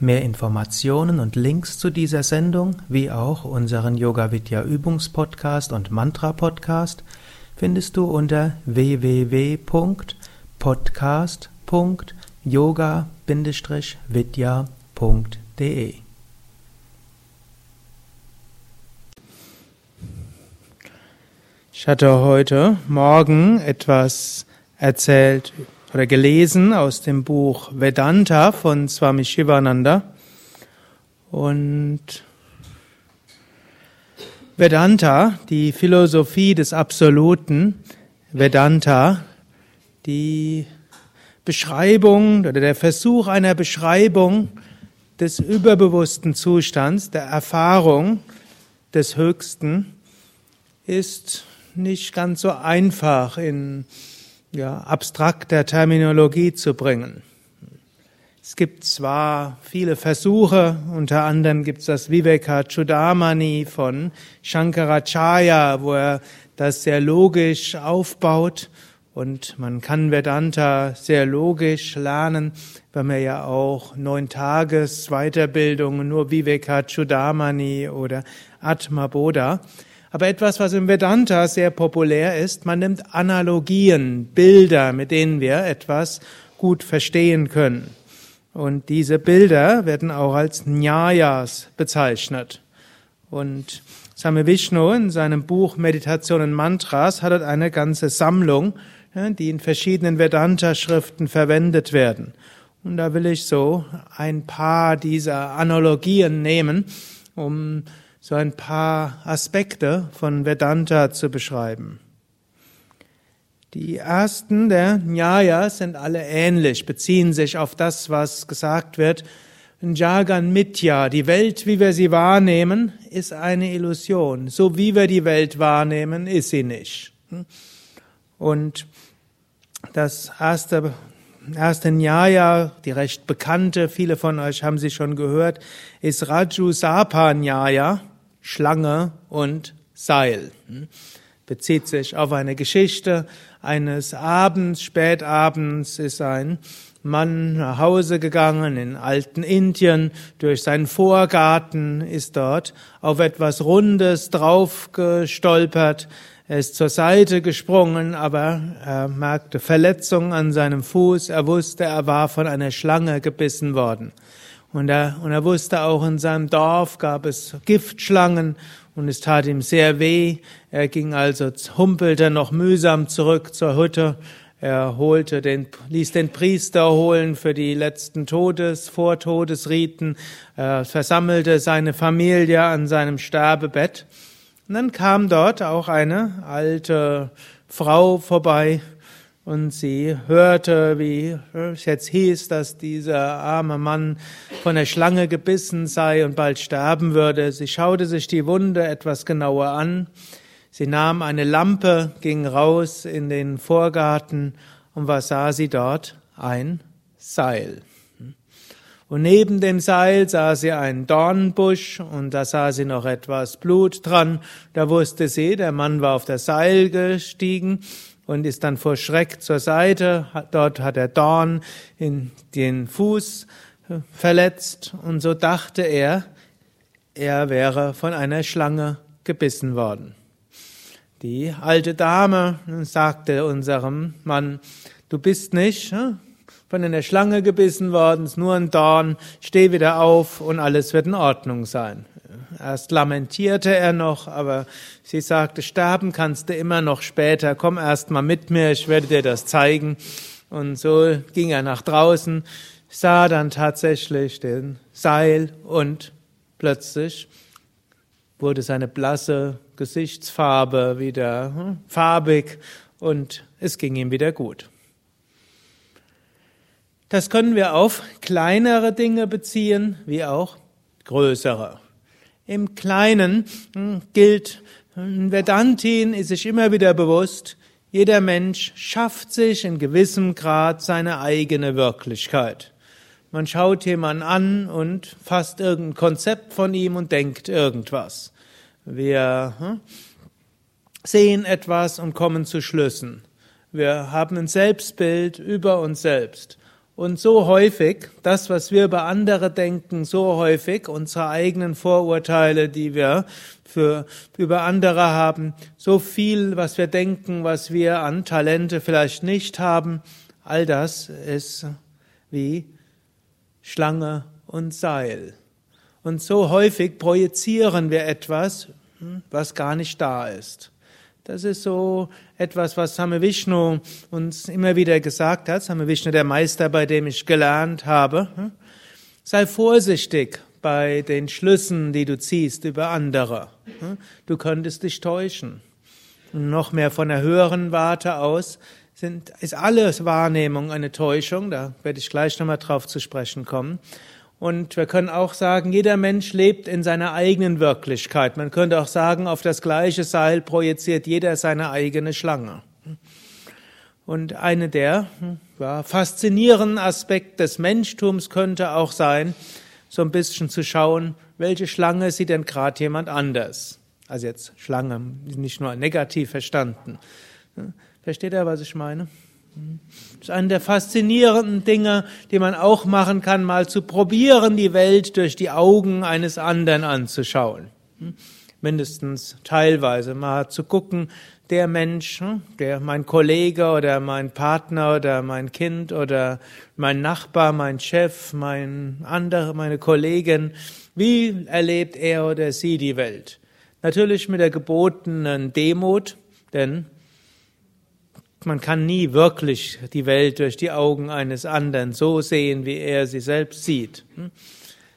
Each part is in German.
Mehr Informationen und Links zu dieser Sendung, wie auch unseren Yoga Vidya Übungspodcast und Mantra Podcast, findest du unter www.podcast.yoga-vidya.de. Ich hatte heute Morgen etwas erzählt oder gelesen aus dem Buch Vedanta von Swami Shivananda. Und Vedanta, die Philosophie des Absoluten, Vedanta, die Beschreibung oder der Versuch einer Beschreibung des überbewussten Zustands, der Erfahrung des Höchsten, ist nicht ganz so einfach in ja, abstrakter Terminologie zu bringen. Es gibt zwar viele Versuche, unter anderem gibt es das Viveka Chudamani von Shankaracharya, wo er das sehr logisch aufbaut und man kann Vedanta sehr logisch lernen, weil man ja auch neun Tages Weiterbildungen nur Viveka Chudamani oder Atma Bodha. Aber etwas, was im Vedanta sehr populär ist, man nimmt Analogien, Bilder, mit denen wir etwas gut verstehen können. Und diese Bilder werden auch als Nyayas bezeichnet. Und Same Vishnu in seinem Buch Meditationen Mantras hat eine ganze Sammlung, die in verschiedenen Vedanta-Schriften verwendet werden. Und da will ich so ein paar dieser Analogien nehmen, um so ein paar Aspekte von Vedanta zu beschreiben. Die ersten der Nyayas sind alle ähnlich, beziehen sich auf das, was gesagt wird. Jagan Mitya, die Welt, wie wir sie wahrnehmen, ist eine Illusion. So wie wir die Welt wahrnehmen, ist sie nicht. Und das erste erste Nyaya, die recht bekannte, viele von euch haben sie schon gehört, ist Raju Sapa Nyaya. Schlange und Seil. Hm? Bezieht sich auf eine Geschichte eines Abends, Spätabends ist ein Mann nach Hause gegangen in alten Indien, durch seinen Vorgarten ist dort auf etwas Rundes drauf gestolpert, er ist zur Seite gesprungen, aber er merkte Verletzungen an seinem Fuß, er wusste, er war von einer Schlange gebissen worden. Und er, und er wusste auch, in seinem Dorf gab es Giftschlangen und es tat ihm sehr weh. Er ging also, humpelte noch mühsam zurück zur Hütte. Er holte den, ließ den Priester holen für die letzten Todes, Vortodesriten. Er versammelte seine Familie an seinem Sterbebett. Und dann kam dort auch eine alte Frau vorbei, und sie hörte, wie es jetzt hieß, dass dieser arme Mann von der Schlange gebissen sei und bald sterben würde. Sie schaute sich die Wunde etwas genauer an. Sie nahm eine Lampe, ging raus in den Vorgarten und was sah sie dort? Ein Seil. Und neben dem Seil sah sie einen Dornbusch und da sah sie noch etwas Blut dran. Da wusste sie, der Mann war auf das Seil gestiegen und ist dann vor Schreck zur Seite. Dort hat er Dorn in den Fuß äh, verletzt und so dachte er, er wäre von einer Schlange gebissen worden. Die alte Dame sagte unserem Mann, du bist nicht äh, von einer Schlange gebissen worden, ist nur ein Dorn, steh wieder auf und alles wird in Ordnung sein. Erst lamentierte er noch, aber sie sagte, sterben kannst du immer noch später, komm erst mal mit mir, ich werde dir das zeigen. Und so ging er nach draußen, sah dann tatsächlich den Seil und plötzlich wurde seine blasse Gesichtsfarbe wieder hm, farbig und es ging ihm wieder gut. Das können wir auf kleinere Dinge beziehen, wie auch größere. Im Kleinen hm, gilt, hm, Vedantin ist sich immer wieder bewusst, jeder Mensch schafft sich in gewissem Grad seine eigene Wirklichkeit. Man schaut jemanden an und fasst irgendein Konzept von ihm und denkt irgendwas. Wir hm, sehen etwas und kommen zu Schlüssen. Wir haben ein Selbstbild über uns selbst. Und so häufig, das, was wir über andere denken, so häufig unsere eigenen Vorurteile, die wir für, über andere haben, so viel, was wir denken, was wir an Talente vielleicht nicht haben, all das ist wie Schlange und Seil. Und so häufig projizieren wir etwas, hm, was gar nicht da ist. Das ist so etwas, was Same Vishnu uns immer wieder gesagt hat. Same Vishnu, der Meister, bei dem ich gelernt habe. Sei vorsichtig bei den Schlüssen, die du ziehst über andere. Du könntest dich täuschen. Und noch mehr von der höheren Warte aus sind, ist alles Wahrnehmung eine Täuschung. Da werde ich gleich nochmal drauf zu sprechen kommen. Und wir können auch sagen, jeder Mensch lebt in seiner eigenen Wirklichkeit. Man könnte auch sagen, auf das gleiche Seil projiziert jeder seine eigene Schlange. Und eine der ja, faszinierenden Aspekte des Menschtums könnte auch sein, so ein bisschen zu schauen, welche Schlange sieht denn gerade jemand anders. Also jetzt Schlange, nicht nur negativ verstanden. Versteht ihr, was ich meine? Das ist eine der faszinierenden Dinge, die man auch machen kann, mal zu probieren, die Welt durch die Augen eines anderen anzuschauen. Mindestens teilweise mal zu gucken, der Mensch, der mein Kollege oder mein Partner oder mein Kind oder mein Nachbar, mein Chef, mein andere, meine Kollegin, wie erlebt er oder sie die Welt? Natürlich mit der gebotenen Demut, denn man kann nie wirklich die Welt durch die Augen eines anderen so sehen, wie er sie selbst sieht. Hm?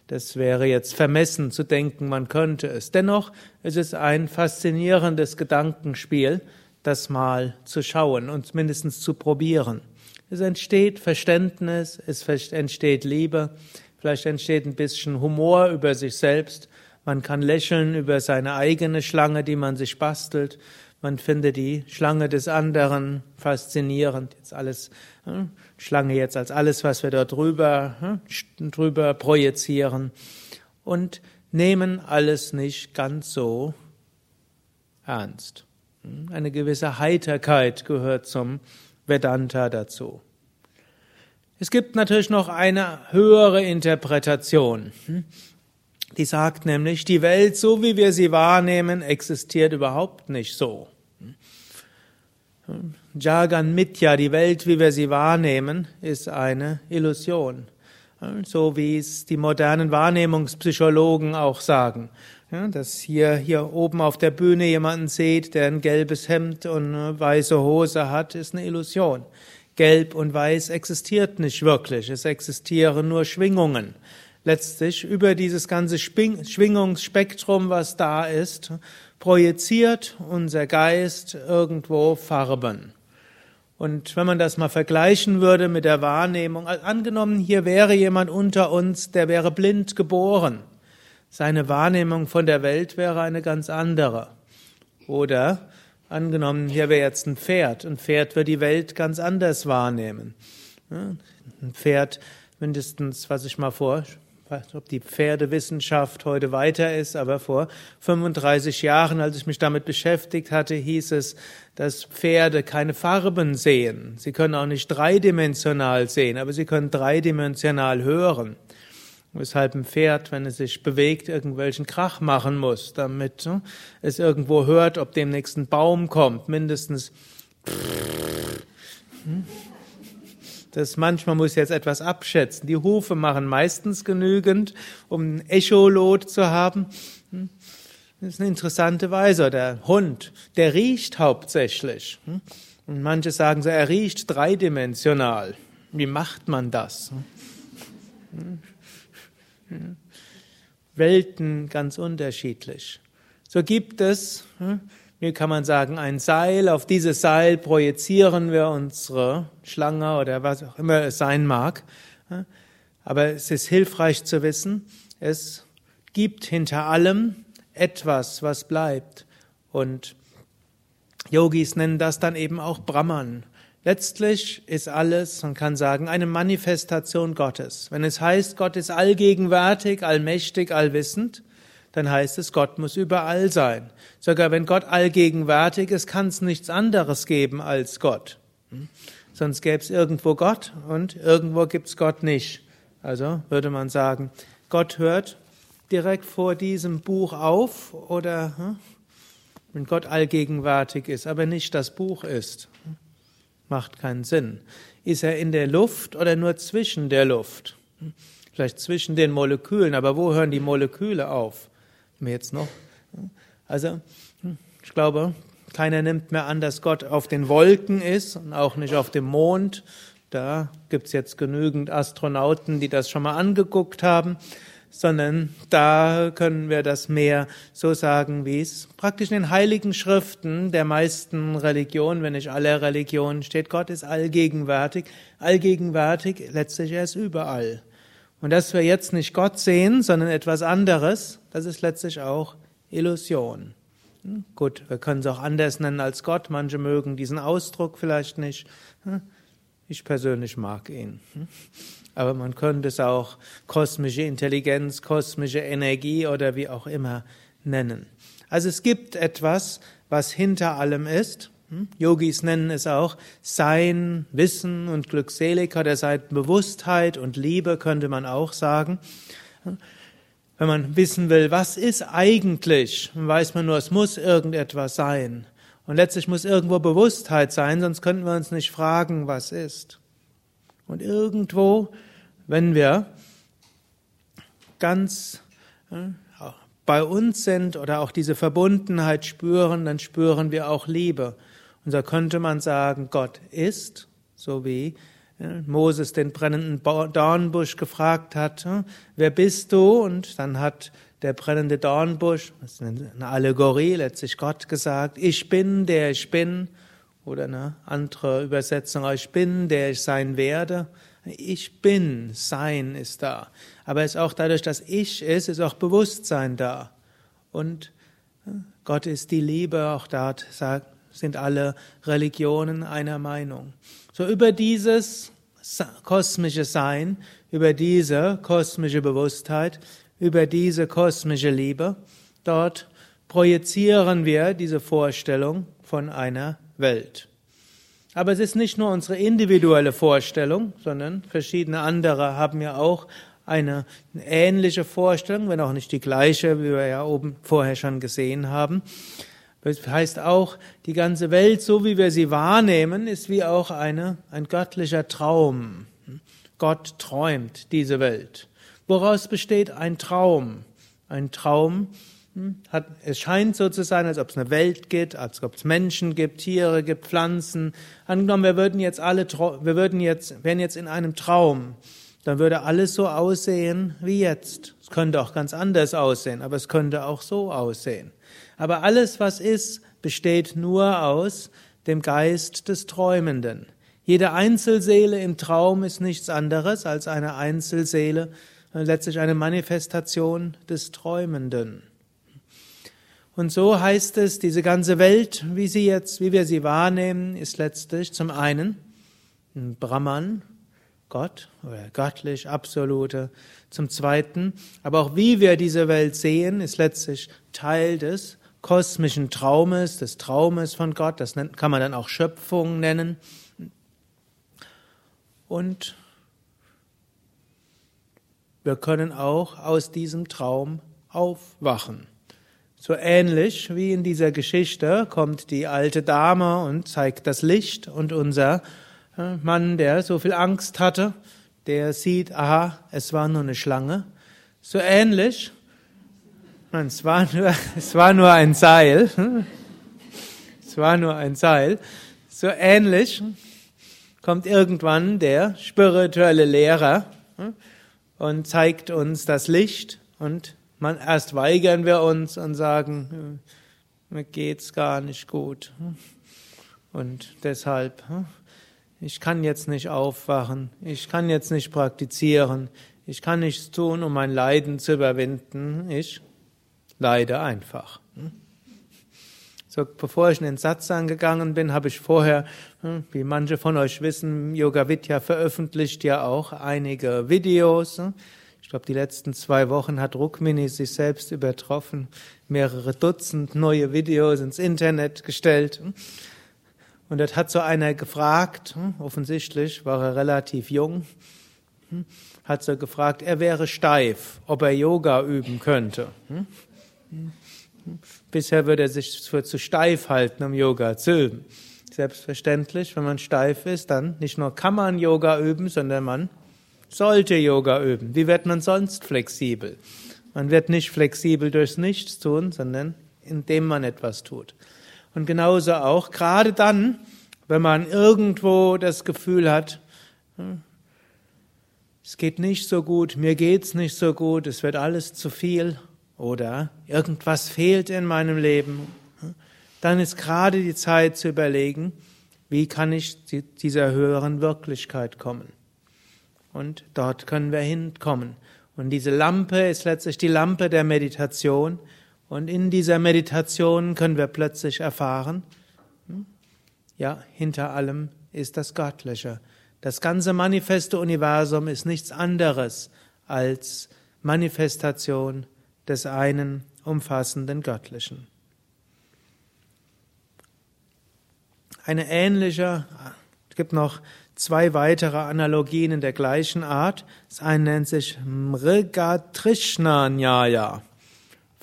Das wäre jetzt vermessen zu denken, man könnte es. Dennoch ist es ein faszinierendes Gedankenspiel, das mal zu schauen und mindestens zu probieren. Es entsteht Verständnis, es entsteht Liebe, vielleicht entsteht ein bisschen Humor über sich selbst, man kann lächeln über seine eigene Schlange, die man sich bastelt, man findet die Schlange des anderen faszinierend. Jetzt alles, hm, Schlange jetzt als alles, was wir dort drüber, hm, drüber projizieren. Und nehmen alles nicht ganz so ernst. Hm, eine gewisse Heiterkeit gehört zum Vedanta dazu. Es gibt natürlich noch eine höhere Interpretation. Die sagt nämlich, die Welt, so wie wir sie wahrnehmen, existiert überhaupt nicht so. Jagan Mitya, die Welt, wie wir sie wahrnehmen, ist eine Illusion. So wie es die modernen Wahrnehmungspsychologen auch sagen. dass hier, hier oben auf der Bühne jemanden seht, der ein gelbes Hemd und eine weiße Hose hat, ist eine Illusion. Gelb und Weiß existiert nicht wirklich. Es existieren nur Schwingungen letztlich über dieses ganze Schwingungsspektrum, was da ist, projiziert unser Geist irgendwo Farben. Und wenn man das mal vergleichen würde mit der Wahrnehmung, angenommen, hier wäre jemand unter uns, der wäre blind geboren. Seine Wahrnehmung von der Welt wäre eine ganz andere. Oder angenommen, hier wäre jetzt ein Pferd. Ein Pferd wird die Welt ganz anders wahrnehmen. Ein Pferd, mindestens, was ich mal vor weiß nicht, ob die Pferdewissenschaft heute weiter ist, aber vor 35 Jahren, als ich mich damit beschäftigt hatte, hieß es, dass Pferde keine Farben sehen. Sie können auch nicht dreidimensional sehen, aber sie können dreidimensional hören. Weshalb ein Pferd, wenn es sich bewegt, irgendwelchen Krach machen muss, damit ne, es irgendwo hört, ob demnächst ein Baum kommt, mindestens. Hm? Das manchmal muss jetzt etwas abschätzen. Die Hufe machen meistens genügend, um ein Echolot zu haben. Hm? Das ist eine interessante Weise. Der Hund, der riecht hauptsächlich. Hm? Und manche sagen so, er riecht dreidimensional. Wie macht man das? Hm? Welten ganz unterschiedlich. So gibt es wie kann man sagen, ein Seil. Auf dieses Seil projizieren wir unsere Schlange oder was auch immer es sein mag. Aber es ist hilfreich zu wissen, es gibt hinter allem etwas, was bleibt. Und Yogis nennen das dann eben auch Brahman. Letztlich ist alles, man kann sagen, eine Manifestation Gottes. Wenn es heißt, Gott ist allgegenwärtig, allmächtig, allwissend, dann heißt es, Gott muss überall sein. Sogar wenn Gott allgegenwärtig ist, kann es nichts anderes geben als Gott. Hm? Sonst gäbe es irgendwo Gott und irgendwo gibt es Gott nicht. Also würde man sagen, Gott hört direkt vor diesem Buch auf oder hm? wenn Gott allgegenwärtig ist, aber nicht das Buch ist. Hm? Macht keinen Sinn. Ist er in der Luft oder nur zwischen der Luft? Vielleicht zwischen den Molekülen, aber wo hören die Moleküle auf? Mir jetzt noch? Also, ich glaube, keiner nimmt mehr an, dass Gott auf den Wolken ist und auch nicht auf dem Mond. Da gibt's jetzt genügend Astronauten, die das schon mal angeguckt haben sondern da können wir das mehr so sagen, wie es praktisch in den heiligen Schriften der meisten Religionen, wenn nicht aller Religionen steht, Gott ist allgegenwärtig, allgegenwärtig, letztlich er ist überall. Und dass wir jetzt nicht Gott sehen, sondern etwas anderes, das ist letztlich auch Illusion. Hm, gut, wir können es auch anders nennen als Gott. Manche mögen diesen Ausdruck vielleicht nicht. Hm, ich persönlich mag ihn. Hm aber man könnte es auch kosmische Intelligenz, kosmische Energie oder wie auch immer nennen. Also es gibt etwas, was hinter allem ist. Yogis nennen es auch Sein, Wissen und Glückseligkeit, oder Sein, Bewusstheit und Liebe könnte man auch sagen. Wenn man wissen will, was ist eigentlich, dann weiß man nur, es muss irgendetwas sein. Und letztlich muss irgendwo Bewusstheit sein, sonst könnten wir uns nicht fragen, was ist. Und irgendwo wenn wir ganz äh, bei uns sind oder auch diese Verbundenheit spüren, dann spüren wir auch Liebe. Und so könnte man sagen, Gott ist, so wie Moses den brennenden Dornbusch gefragt hat, äh, wer bist du? Und dann hat der brennende Dornbusch, das ist eine Allegorie, letztlich Gott gesagt, ich bin, der ich bin. Oder eine andere Übersetzung, ich bin, der ich sein werde. Ich bin, Sein ist da. Aber es ist auch dadurch, dass ich ist, ist auch Bewusstsein da. Und äh, Gott ist die Liebe, auch da sind alle Religionen einer Meinung. So über dieses kosmische Sein, über diese kosmische Bewusstheit, über diese kosmische Liebe, dort projizieren wir diese Vorstellung von einer Welt. Aber es ist nicht nur unsere individuelle Vorstellung, sondern verschiedene andere haben ja auch eine ähnliche Vorstellung, wenn auch nicht die gleiche, wie wir ja oben vorher schon gesehen haben. Das heißt auch, die ganze Welt, so wie wir sie wahrnehmen, ist wie auch eine, ein göttlicher Traum. Gott träumt diese Welt. Woraus besteht ein Traum? Ein Traum hm? Hat, es scheint so zu sein, als ob es eine Welt gibt, als ob es Menschen gibt, Tiere gibt, Pflanzen. Angenommen, wir würden jetzt alle, wir würden jetzt, wären jetzt in einem Traum, dann würde alles so aussehen wie jetzt. Es könnte auch ganz anders aussehen, aber es könnte auch so aussehen. Aber alles, was ist, besteht nur aus dem Geist des Träumenden. Jede Einzelseele im Traum ist nichts anderes als eine Einzelseele, letztlich eine Manifestation des Träumenden. Und so heißt es, diese ganze Welt, wie sie jetzt, wie wir sie wahrnehmen, ist letztlich zum einen ein Brahman, Gott oder göttlich, absolute. Zum zweiten, aber auch wie wir diese Welt sehen, ist letztlich Teil des kosmischen Traumes, des Traumes von Gott. Das kann man dann auch Schöpfung nennen. Und wir können auch aus diesem Traum aufwachen. So ähnlich wie in dieser Geschichte kommt die alte Dame und zeigt das Licht und unser Mann, der so viel Angst hatte, der sieht, aha, es war nur eine Schlange. So ähnlich, es war nur, es war nur ein Seil, es war nur ein Seil. So ähnlich kommt irgendwann der spirituelle Lehrer hm, und zeigt uns das Licht und man, erst weigern wir uns und sagen, äh, mir geht's gar nicht gut. Und deshalb, äh, ich kann jetzt nicht aufwachen, ich kann jetzt nicht praktizieren, Ich kann nichts tun, um mein Leiden zu überwinden. Ich leide einfach. So, bevor ich in den Satz angegangen bin, habe ich vorher, hm, wie manche von euch wissen, Yoga Vidya veröffentlicht ja auch einige Videos. Hm. Ich glaube, die letzten zwei Wochen hat Rukmini sich selbst übertroffen, mehrere Dutzend neue Videos ins Internet gestellt. Hm. Und dort hat so einer gefragt, offensichtlich war er relativ jung, hat so gefragt, er wäre steif, ob er Yoga üben könnte. Bisher würde er sich für zu steif halten, um Yoga zu üben. Selbstverständlich, wenn man steif ist, dann nicht nur kann man Yoga üben, sondern man sollte Yoga üben. Wie wird man sonst flexibel? Man wird nicht flexibel durchs Nichts tun, sondern indem man etwas tut. Und genauso auch, gerade dann, wenn man irgendwo das Gefühl hat, hm, es geht nicht so gut, mir geht's nicht so gut, es wird alles zu viel, oder irgendwas fehlt in meinem Leben, dann ist gerade die Zeit zu überlegen, wie kann ich dieser höheren Wirklichkeit kommen. Und dort können wir hinkommen. Und diese Lampe ist letztlich die Lampe der Meditation. Und in dieser Meditation können wir plötzlich erfahren, hm, ja, hinter allem ist das Göttliche. Das ganze manifeste Universum ist nichts anderes als Manifestation des einen umfassenden Göttlichen. Eine ähnliche, es gibt noch zwei weitere Analogien in der gleichen Art. Das eine nennt sich Mrigatrishna Nyaya,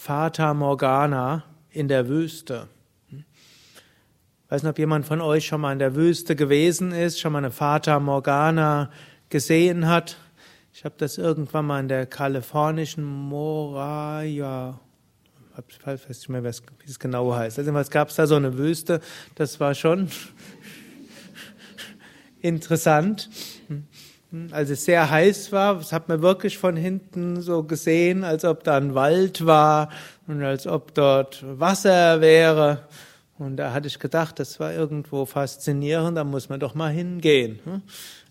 Fata Morgana in der Wüste. Ich weiß nicht, ob jemand von euch schon mal in der Wüste gewesen ist, schon mal eine Fata Morgana gesehen hat. Ich habe das irgendwann mal in der kalifornischen Moraya, ich weiß nicht mehr, wie es genau heißt. Also es gab da so eine Wüste, das war schon interessant. Als es sehr heiß war, das hat man wirklich von hinten so gesehen, als ob da ein Wald war und als ob dort Wasser wäre. Und da hatte ich gedacht, das war irgendwo faszinierend, da muss man doch mal hingehen.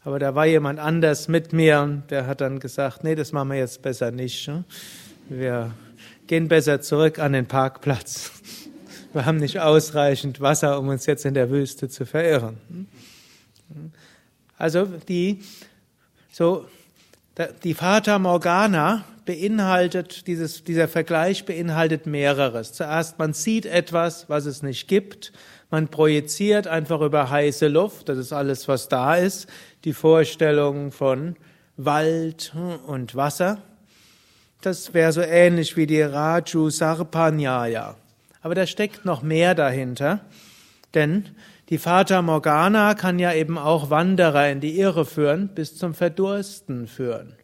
Aber da war jemand anders mit mir, der hat dann gesagt, nee, das machen wir jetzt besser nicht. Ne? Wir gehen besser zurück an den Parkplatz. Wir haben nicht ausreichend Wasser, um uns jetzt in der Wüste zu verirren. Also die, so, die Fata Morgana beinhaltet, dieses, dieser Vergleich beinhaltet mehreres. Zuerst, man sieht etwas, was es nicht gibt. Man projiziert einfach über heiße Luft, das ist alles, was da ist, die Vorstellung von Wald und Wasser. Das wäre so ähnlich wie die Raju Sarpanyaya. Aber da steckt noch mehr dahinter, denn die Fata Morgana kann ja eben auch Wanderer in die Irre führen, bis zum Verdursten führen.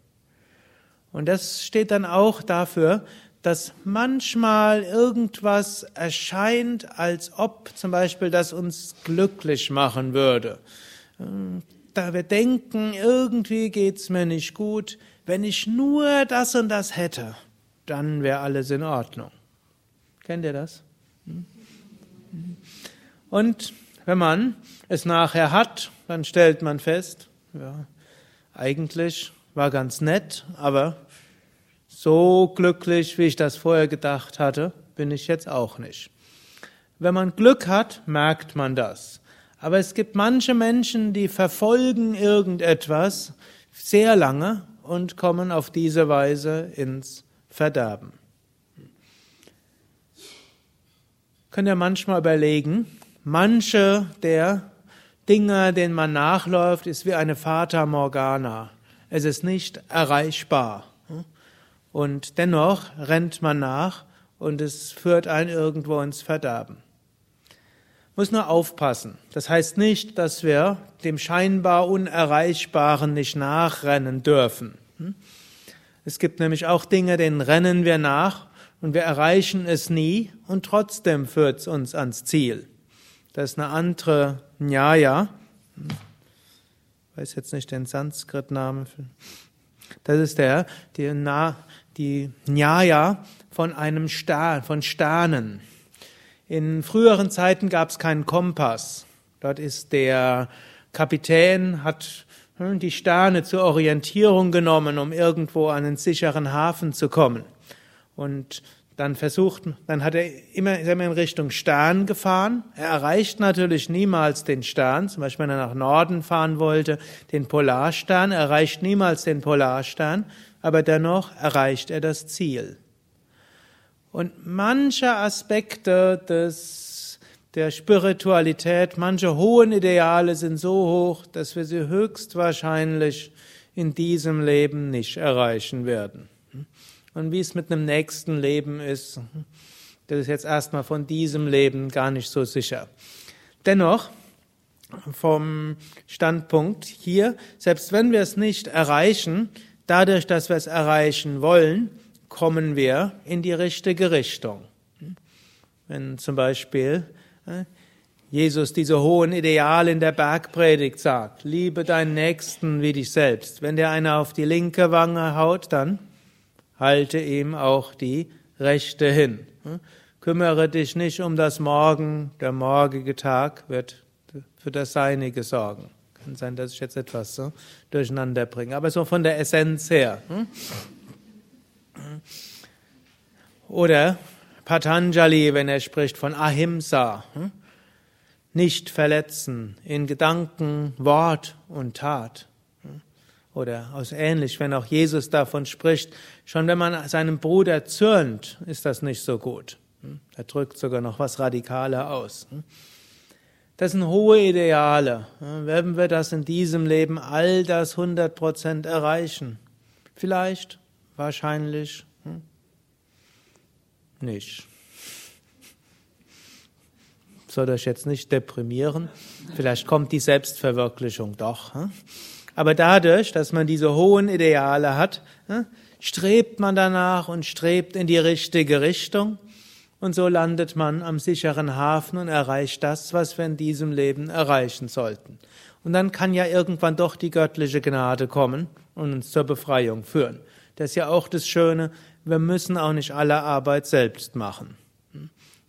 Und das steht dann auch dafür, dass manchmal irgendwas erscheint, als ob zum Beispiel das uns glücklich machen würde. Da wir denken, irgendwie geht's mir nicht gut, wenn ich nur das und das hätte, dann wäre alles in Ordnung. Kennt ihr das? Und wenn man es nachher hat, dann stellt man fest, ja, eigentlich war ganz nett, aber so glücklich, wie ich das vorher gedacht hatte, bin ich jetzt auch nicht. Wenn man Glück hat, merkt man das. Aber es gibt manche Menschen, die verfolgen irgendetwas sehr lange und kommen auf diese Weise ins Verderben. Könnt ihr manchmal überlegen, manche der Dinge, denen man nachläuft, ist wie eine Fata Morgana. Es ist nicht erreichbar. Und dennoch rennt man nach und es führt einen irgendwo ins Verderben. Muss nur aufpassen. Das heißt nicht, dass wir dem scheinbar Unerreichbaren nicht nachrennen dürfen. Es gibt nämlich auch Dinge, denen rennen wir nach und wir erreichen es nie und trotzdem führt es uns ans Ziel. Das ist eine andere Nyaya. Ich weiß jetzt nicht den Sanskrit-Namen. Das ist der, die, Na, die Nyaya von einem Stern, von Sternen. In früheren Zeiten gab es keinen Kompass. Dort ist der Kapitän, hat die Sterne zur Orientierung genommen, um irgendwo an einen sicheren Hafen zu kommen. Und dann versucht, dann hat er immer, ist er immer in Richtung Stern gefahren. Er erreicht natürlich niemals den Stern. Zum Beispiel, wenn er nach Norden fahren wollte, den Polarstern, er erreicht niemals den Polarstern, aber dennoch erreicht er das Ziel. Und manche Aspekte des, der Spiritualität, manche hohen Ideale sind so hoch, dass wir sie höchstwahrscheinlich in diesem Leben nicht erreichen werden. Und wie es mit einem nächsten Leben ist, das ist jetzt erstmal von diesem Leben gar nicht so sicher. Dennoch, vom Standpunkt hier, selbst wenn wir es nicht erreichen, dadurch, dass wir es erreichen wollen, kommen wir in die richtige Richtung. Wenn zum Beispiel äh, Jesus diese hohen Ideale in der Bergpredigt sagt, liebe deinen Nächsten wie dich selbst. Wenn dir einer auf die linke Wange haut, dann halte ihm auch die rechte hin. Kümmere dich nicht um das Morgen, der morgige Tag wird für das Seinige sorgen. Kann sein, dass ich jetzt etwas so durcheinander bringe, aber so von der Essenz her. Hm? Oder Patanjali, wenn er spricht von Ahimsa, hm? nicht verletzen in Gedanken, Wort und Tat. Hm? Oder aus ähnlich, wenn auch Jesus davon spricht, schon wenn man seinem Bruder zürnt, ist das nicht so gut. Hm? Er drückt sogar noch was radikaler aus. Das sind hohe Ideale. Werden wir das in diesem Leben all das 100 Prozent erreichen? Vielleicht, wahrscheinlich hm? nicht. Soll das jetzt nicht deprimieren? Vielleicht kommt die Selbstverwirklichung doch. Hm? Aber dadurch, dass man diese hohen Ideale hat, hm, strebt man danach und strebt in die richtige Richtung und so landet man am sicheren Hafen und erreicht das, was wir in diesem Leben erreichen sollten. Und dann kann ja irgendwann doch die göttliche Gnade kommen und uns zur Befreiung führen. Das ist ja auch das Schöne, wir müssen auch nicht alle Arbeit selbst machen.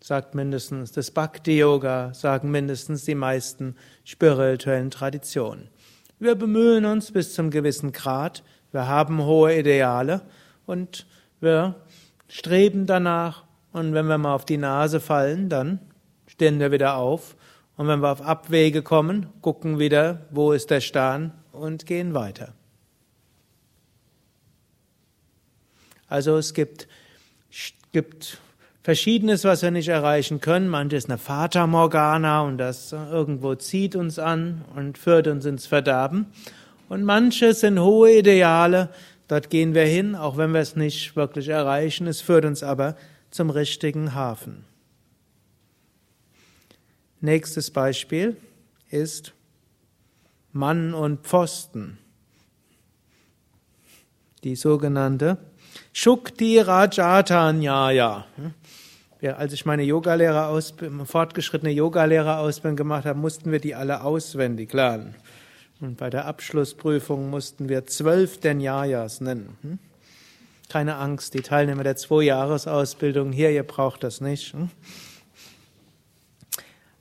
Sagt mindestens das Bhakti-Yoga, sagen mindestens die meisten spirituellen Traditionen. Wir bemühen uns bis zum gewissen Grad, wir haben hohe Ideale und wir streben danach und wenn wir mal auf die Nase fallen, dann stehen wir wieder auf. Und wenn wir auf Abwege kommen, gucken wieder, wo ist der Stern und gehen weiter. Also es gibt, gibt Verschiedenes, was wir nicht erreichen können. Manches ist eine Fata Morgana und das irgendwo zieht uns an und führt uns ins Verderben. Und manches sind hohe Ideale, dort gehen wir hin, auch wenn wir es nicht wirklich erreichen. Es führt uns aber zum richtigen Hafen. Nächstes Beispiel ist Mann und Pfosten. Die sogenannte Shukti Rajatanyaya. Als ich meine Yogalehrerausbildung, fortgeschrittene Yogalehrerausbildung gemacht habe, mussten wir die alle auswendig lernen. Und bei der Abschlussprüfung mussten wir zwölf Denyayas nennen. Hm? Keine Angst, die Teilnehmer der Zwei-Jahres-Ausbildung hier, ihr braucht das nicht. Hm?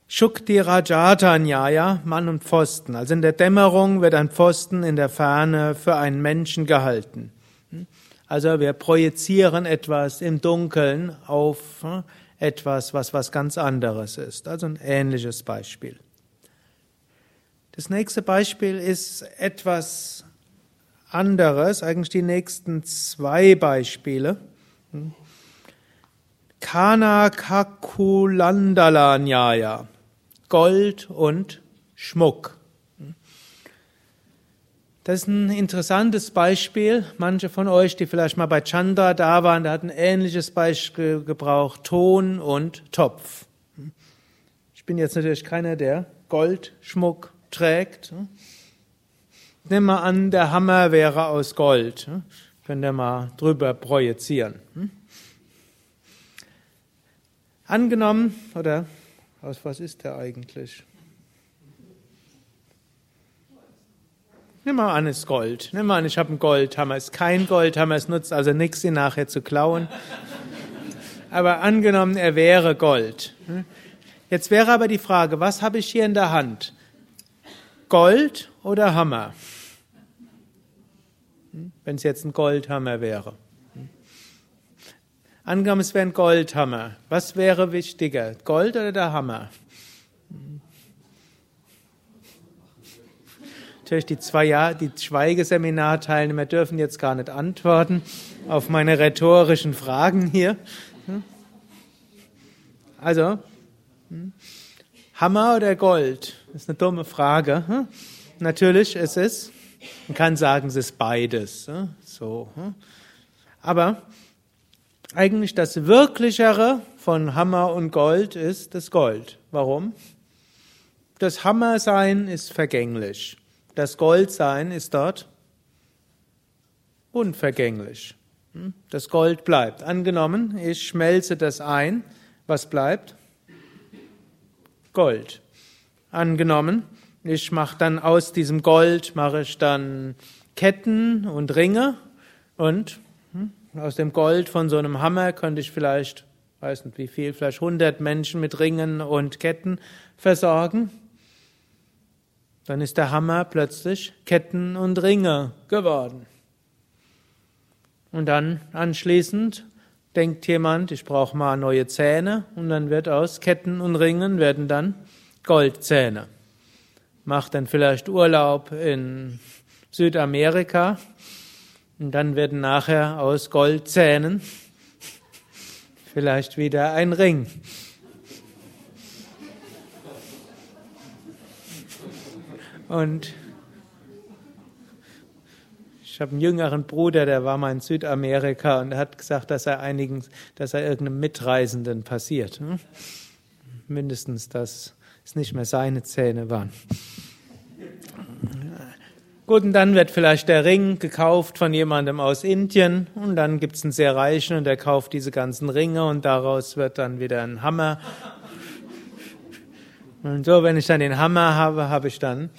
Shukti Rajata Nyaya, Mann und Pfosten. Also in der Dämmerung wird ein Pfosten in der Ferne für einen Menschen gehalten. Hm? Also wir projizieren etwas im Dunkeln auf hm, etwas, was was ganz anderes ist. Also ein ähnliches Beispiel. Das nächste Beispiel ist etwas anderes, eigentlich die nächsten zwei Beispiele. Kana Kakulandala Nyaya. Gold und Schmuck. Das ist ein interessantes Beispiel. Manche von euch, die vielleicht mal bei Chandra da waren, da hat ein ähnliches Beispiel gebraucht. Ton und Topf. Ich bin jetzt natürlich keiner, der Goldschmuck trägt. Nimm mal an, der Hammer wäre aus Gold. Könnt ihr mal drüber projizieren. Angenommen, oder aus was ist der eigentlich? Nimm mal an, es ist Gold. Nimm mal an, ich habe einen Goldhammer. Es ist kein Goldhammer, es nutzt also nichts, ihn nachher zu klauen. Aber angenommen, er wäre Gold. Hm? Jetzt wäre aber die Frage, was habe ich hier in der Hand? Gold oder Hammer? wenn es jetzt ein Goldhammer wäre. Angenommen, es wäre ein Goldhammer. Was wäre wichtiger, Gold oder der Hammer? Natürlich, die zwei Jahr, die Schweigeseminarteilnehmer dürfen jetzt gar nicht antworten auf meine rhetorischen Fragen hier. Also, Hammer oder Gold? Das ist eine dumme Frage. Natürlich ist es, man kann sagen, es ist beides. So. Aber eigentlich das Wirklichere von Hammer und Gold ist das Gold. Warum? Das Hammersein ist vergänglich. Das Goldsein ist dort unvergänglich. Hm? Das Gold bleibt. Angenommen, ich schmelze das ein, was bleibt? Gold. Angenommen, ich mache dann aus diesem Gold, mache ich dann Ketten und Ringe und hm, aus dem Gold von so einem Hammer könnte ich vielleicht, weiß nicht wie viel, vielleicht 100 Menschen mit Ringen und Ketten versorgen. Dann ist der Hammer plötzlich Ketten und Ringe geworden. Und dann anschließend denkt jemand, ich brauche mal neue Zähne und dann wird aus Ketten und Ringen werden dann Goldzähne. Macht dann vielleicht Urlaub in Südamerika und dann werden nachher aus Goldzähnen vielleicht wieder ein Ring. Und ich habe einen jüngeren Bruder, der war mal in Südamerika und hat gesagt, dass er einigen, dass er irgendeinem Mitreisenden passiert. Hm? Mindestens, dass es nicht mehr seine Zähne waren. Gut, und dann wird vielleicht der Ring gekauft von jemandem aus Indien und dann gibt es einen sehr reichen und der kauft diese ganzen Ringe und daraus wird dann wieder ein Hammer. Und so, wenn ich dann den Hammer habe, habe ich dann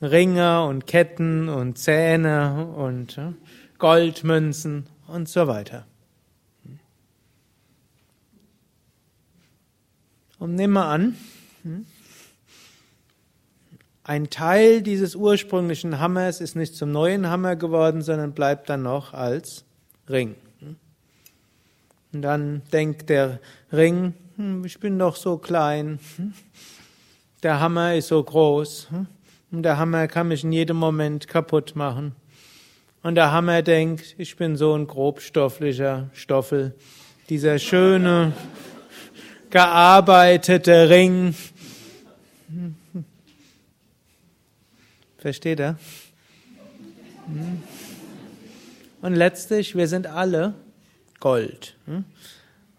Ringe und Ketten und Zähne und Goldmünzen und so weiter. Und nimm mal an, ein Teil dieses ursprünglichen Hammers ist nicht zum neuen Hammer geworden, sondern bleibt dann noch als Ring. Und dann denkt der Ring, hm, ich bin doch so klein, der Hammer ist so groß. Und der Hammer kann mich in jedem Moment kaputt machen. Und der Hammer denkt, ich bin so ein grobstofflicher Stoffel. Dieser schöne, gearbeitete Ring. Versteht er? Und letztlich, wir sind alle Gold.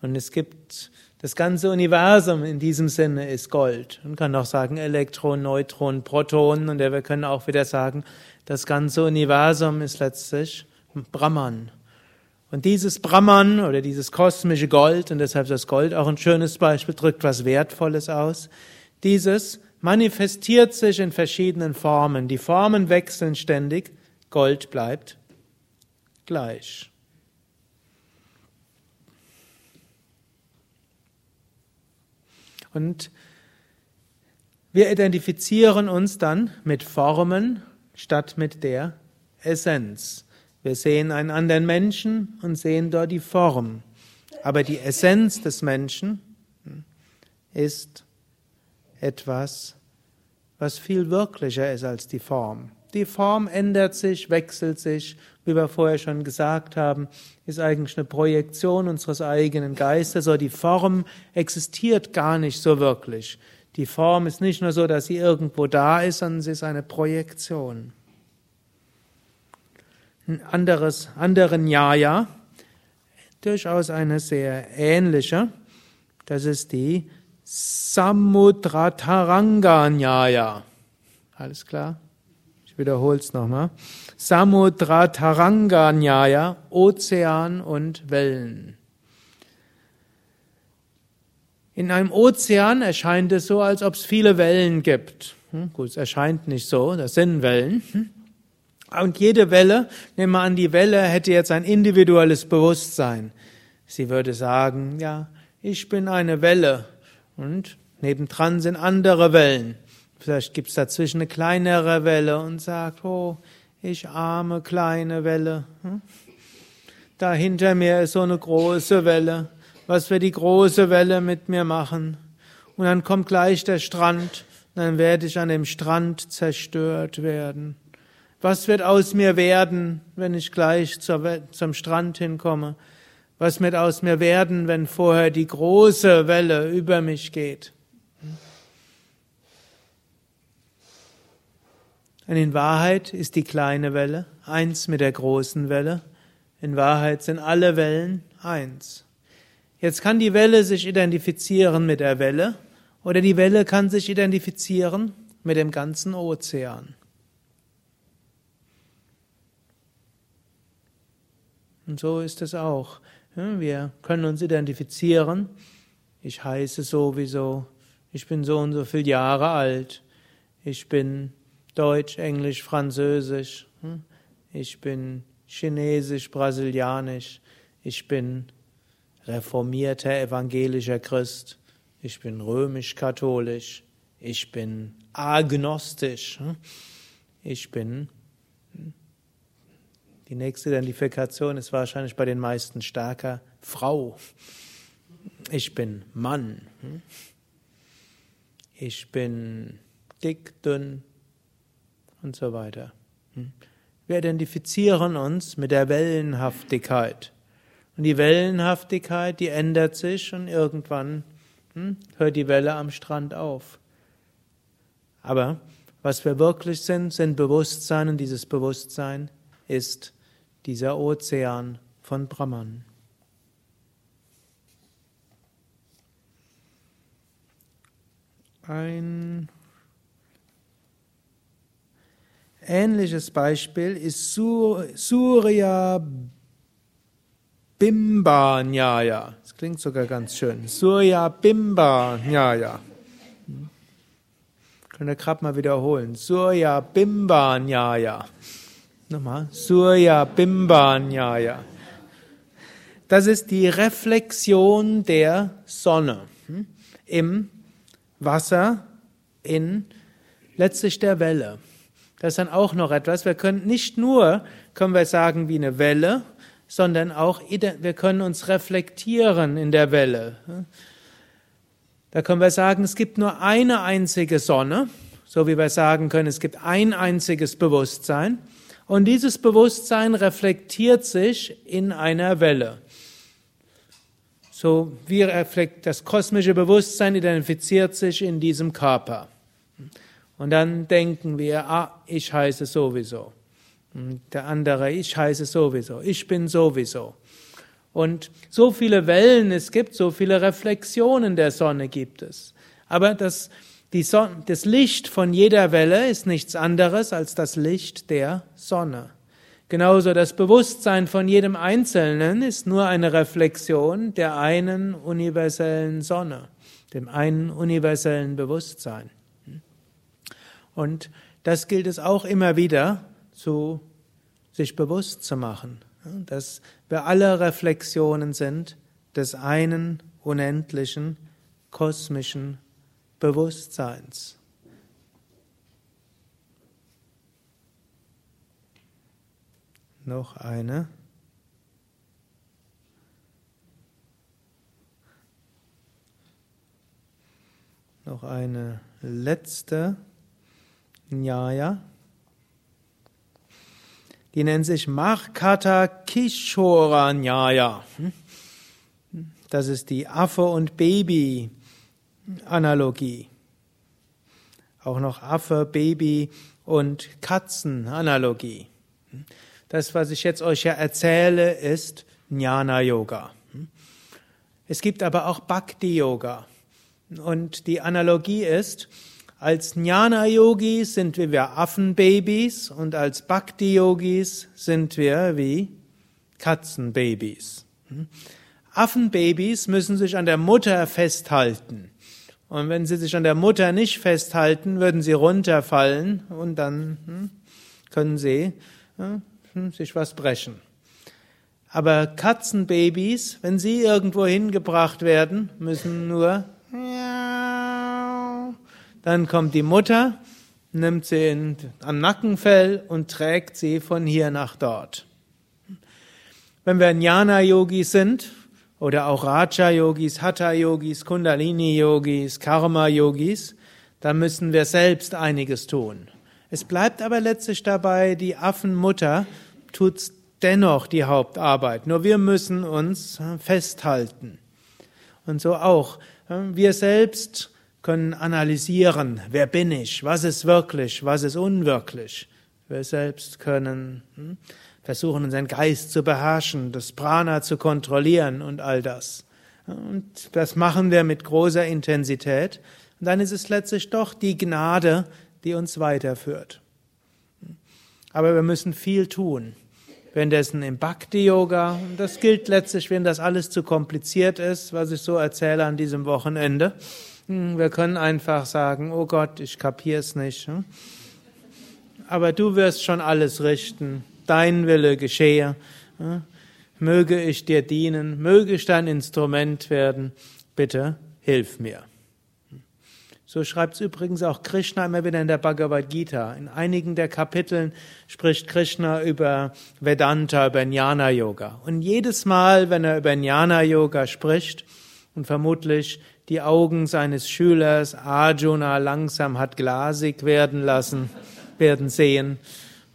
Und es gibt das ganze Universum in diesem Sinne ist Gold. Man kann auch sagen Elektronen, Neutronen, Protonen. Und wir können auch wieder sagen, das ganze Universum ist letztlich Brahman. Und dieses Brahman oder dieses kosmische Gold, und deshalb das Gold auch ein schönes Beispiel, drückt was Wertvolles aus, dieses manifestiert sich in verschiedenen Formen. Die Formen wechseln ständig, Gold bleibt gleich. Und wir identifizieren uns dann mit Formen statt mit der Essenz. Wir sehen einen anderen Menschen und sehen dort die Form. Aber die Essenz des Menschen ist etwas, was viel wirklicher ist als die Form. Die Form ändert sich, wechselt sich, wie wir vorher schon gesagt haben, ist eigentlich eine Projektion unseres eigenen Geistes, aber die Form existiert gar nicht so wirklich. Die Form ist nicht nur so, dass sie irgendwo da ist, sondern sie ist eine Projektion. Ein anderes, anderen Nyaya, durchaus eine sehr ähnliche, das ist die Samudrataranga Nyaya. Alles klar? Wiederhole es nochmal. Samudra Taranga Nyaya, Ozean und Wellen. In einem Ozean erscheint es so, als ob es viele Wellen gibt. Hm, gut, es erscheint nicht so, das sind Wellen. Hm. Und jede Welle, nehmen wir an, die Welle hätte jetzt ein individuelles Bewusstsein. Sie würde sagen, ja, ich bin eine Welle und nebendran sind andere Wellen. Vielleicht gibt es dazwischen eine kleinere Welle und sagt, oh, ich arme kleine Welle. Hm? Da hinter mir ist so eine große Welle. Was wird die große Welle mit mir machen? Und dann kommt gleich der Strand, dann werde ich an dem Strand zerstört werden. Was wird aus mir werden, wenn ich gleich zur, zum Strand hinkomme? Was wird aus mir werden, wenn vorher die große Welle über mich geht? Und in Wahrheit ist die kleine Welle eins mit der großen Welle. In Wahrheit sind alle Wellen eins. Jetzt kann die Welle sich identifizieren mit der Welle oder die Welle kann sich identifizieren mit dem ganzen Ozean. Und so ist es auch. Wir können uns identifizieren. Ich heiße sowieso. Ich bin so und so viele Jahre alt. Ich bin Deutsch, Englisch, Französisch. Ich bin Chinesisch, Brasilianisch. Ich bin reformierter evangelischer Christ. Ich bin römisch-katholisch. Ich bin agnostisch. Ich bin. Die nächste Identifikation ist wahrscheinlich bei den meisten stärker Frau. Ich bin Mann. Ich bin dick, dünn und so weiter. Wir identifizieren uns mit der Wellenhaftigkeit. Und die Wellenhaftigkeit, die ändert sich und irgendwann hm, hört die Welle am Strand auf. Aber was wir wirklich sind, sind Bewusstsein und dieses Bewusstsein ist dieser Ozean von Brahman. Ein ähnliches Beispiel ist Sur Surya Bimba Nyaya. Das klingt sogar ganz schön. Surya Bimba Nyaya. Können wir gerade mal wiederholen. Surya Bimba Nyaya. Nochmal. Surya Bimba Nyaya. Das ist die Reflexion der Sonne hm, im Wasser in letztlich der Welle. Das ist dann auch noch etwas. Wir können nicht nur, können wir sagen, wie eine Welle, sondern auch, wir können uns reflektieren in der Welle. Da können wir sagen, es gibt nur eine einzige Sonne, so wie wir sagen können, es gibt ein einziges Bewusstsein. Und dieses Bewusstsein reflektiert sich in einer Welle. So wie reflekt, das kosmische Bewusstsein identifiziert sich in diesem Körper. Und dann denken wir, ah, ich heiße sowieso. Und der andere, ich heiße sowieso. Ich bin sowieso. Und so viele Wellen es gibt, so viele Reflexionen der Sonne gibt es. Aber das, die Sonne, das Licht von jeder Welle ist nichts anderes als das Licht der Sonne. Genauso das Bewusstsein von jedem Einzelnen ist nur eine Reflexion der einen universellen Sonne, dem einen universellen Bewusstsein. Und das gilt es auch immer wieder zu sich bewusst zu machen, dass wir alle Reflexionen sind des einen unendlichen kosmischen Bewusstseins. Noch eine. Noch eine letzte. Nyaya. Die nennt sich Markata Kishora Nyaya. Das ist die Affe und Baby Analogie. Auch noch Affe, Baby und Katzen Analogie. Das, was ich jetzt euch ja erzähle, ist Jnana Yoga. Es gibt aber auch Bhakti Yoga. Und die Analogie ist, als Jnana-Yogis sind wir wie Affenbabys und als Bhakti-Yogis sind wir wie Katzenbabys. Hm? Affenbabys müssen sich an der Mutter festhalten. Und wenn sie sich an der Mutter nicht festhalten, würden sie runterfallen und dann hm, können sie hm, sich was brechen. Aber Katzenbabys, wenn sie irgendwo hingebracht werden, müssen nur dann kommt die Mutter nimmt sie in, am Nackenfell und trägt sie von hier nach dort. Wenn wir Jnana-Yogis sind, oder auch Raja-Yogis, Hatha-Yogis, Kundalini-Yogis, Karma-Yogis, dann müssen wir selbst einiges tun. Es bleibt aber letztlich dabei, die Affenmutter tut dennoch die Hauptarbeit. Nur wir müssen uns festhalten. Und so auch. Wir selbst können analysieren, wer bin ich, was ist wirklich, was ist unwirklich. Wir selbst können hm, versuchen, unseren Geist zu beherrschen, das Prana zu kontrollieren und all das. Und das machen wir mit großer Intensität. Und dann ist es letztlich doch die Gnade, die uns weiterführt. Aber wir müssen viel tun. Währenddessen im Bhakti-Yoga, das gilt letztlich, wenn das alles zu kompliziert ist, was ich so erzähle an diesem Wochenende. Hm, wir können einfach sagen, oh Gott, ich kapier's nicht. Hm? Aber du wirst schon alles richten. Dein Wille geschehe. Hm? Möge ich dir dienen, möge ich dein Instrument werden. Bitte hilf mir. So schreibt es übrigens auch Krishna immer wieder in der Bhagavad Gita. In einigen der Kapiteln spricht Krishna über Vedanta, über Jnana Yoga. Und jedes Mal, wenn er über Jnana Yoga spricht und vermutlich die Augen seines Schülers Arjuna langsam hat glasig werden lassen, werden sehen,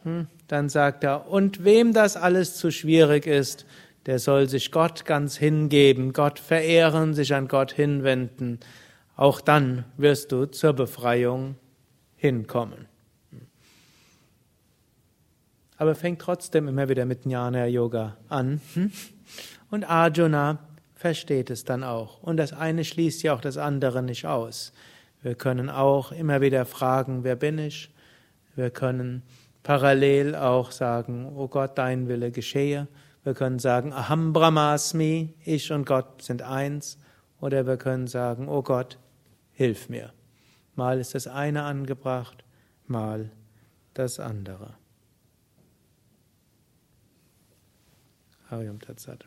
hm, dann sagt er, und wem das alles zu schwierig ist, der soll sich Gott ganz hingeben, Gott verehren, sich an Gott hinwenden auch dann wirst du zur Befreiung hinkommen. Aber fängt trotzdem immer wieder mit Jnana Yoga an. Und Arjuna versteht es dann auch. Und das eine schließt ja auch das andere nicht aus. Wir können auch immer wieder fragen, wer bin ich? Wir können parallel auch sagen, oh Gott, dein Wille geschehe. Wir können sagen, Aham Brahmasmi, ich und Gott sind eins. Oder wir können sagen, oh Gott, hilf mir. Mal ist das eine angebracht, mal das andere. Hariam Tatsat.